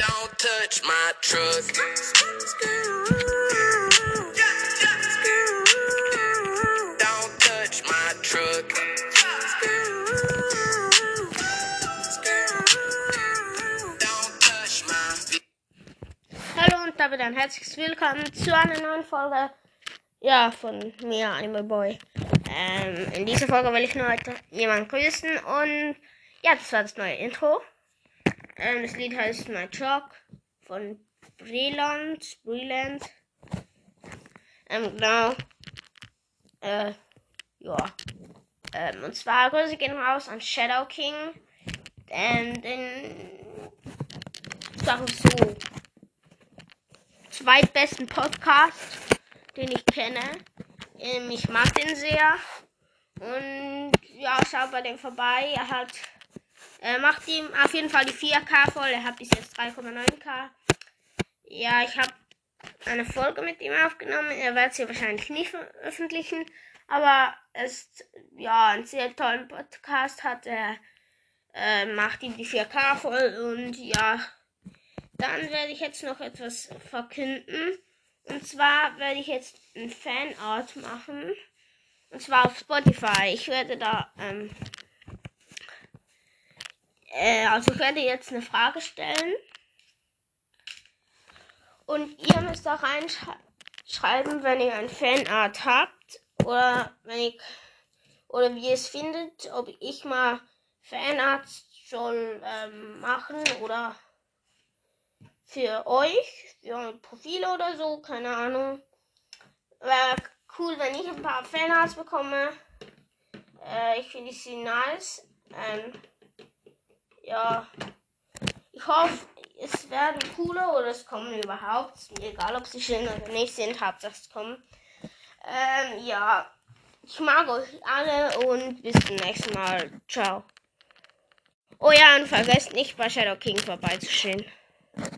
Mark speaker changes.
Speaker 1: Don't touch my truck. Don't touch my truck.
Speaker 2: Hallo und damit ein herzliches Willkommen zu einer neuen Folge ja, von mir, Animal Boy. Ähm, in dieser Folge will ich nur heute jemanden grüßen und ja, das war das neue Intro. Ähm, das Lied heißt My Truck von Breland, Breland. Ähm, genau. Äh, ja. Ähm, und zwar Grüße gehen raus an Shadow King. Ähm, den Sache so zweitbesten Podcast, den ich kenne. Ähm, ich mag den sehr. Und ja, schaut bei dem vorbei. Er hat, er macht ihm auf jeden Fall die 4K voll. Er hat bis jetzt 3,9K. Ja, ich habe eine Folge mit ihm aufgenommen. Er wird sie wahrscheinlich nicht veröffentlichen. Aber es ist ja ein sehr tollen Podcast hat. Er äh, macht ihm die 4K voll und ja, dann werde ich jetzt noch etwas verkünden. Und zwar werde ich jetzt ein Fanart machen. Und zwar auf Spotify. Ich werde da, ähm, äh, also ich werde jetzt eine Frage stellen. Und ihr müsst auch reinschreiben, wenn ihr ein Fanart habt. Oder wenn ich, oder wie ihr es findet, ob ich mal Fanart soll ähm, machen oder für euch, für Profile oder so, keine Ahnung. Wäre cool, wenn ich ein paar Fanarts bekomme. Äh, ich finde sie nice. Ähm, ja. Ich hoffe, es werden coole oder es kommen überhaupt. Egal, ob sie schön oder nicht sind, Hauptsache es kommen. Ähm, ja. Ich mag euch alle und bis zum nächsten Mal. Ciao. Oh ja, und vergesst nicht bei Shadow King vorbeizuschauen.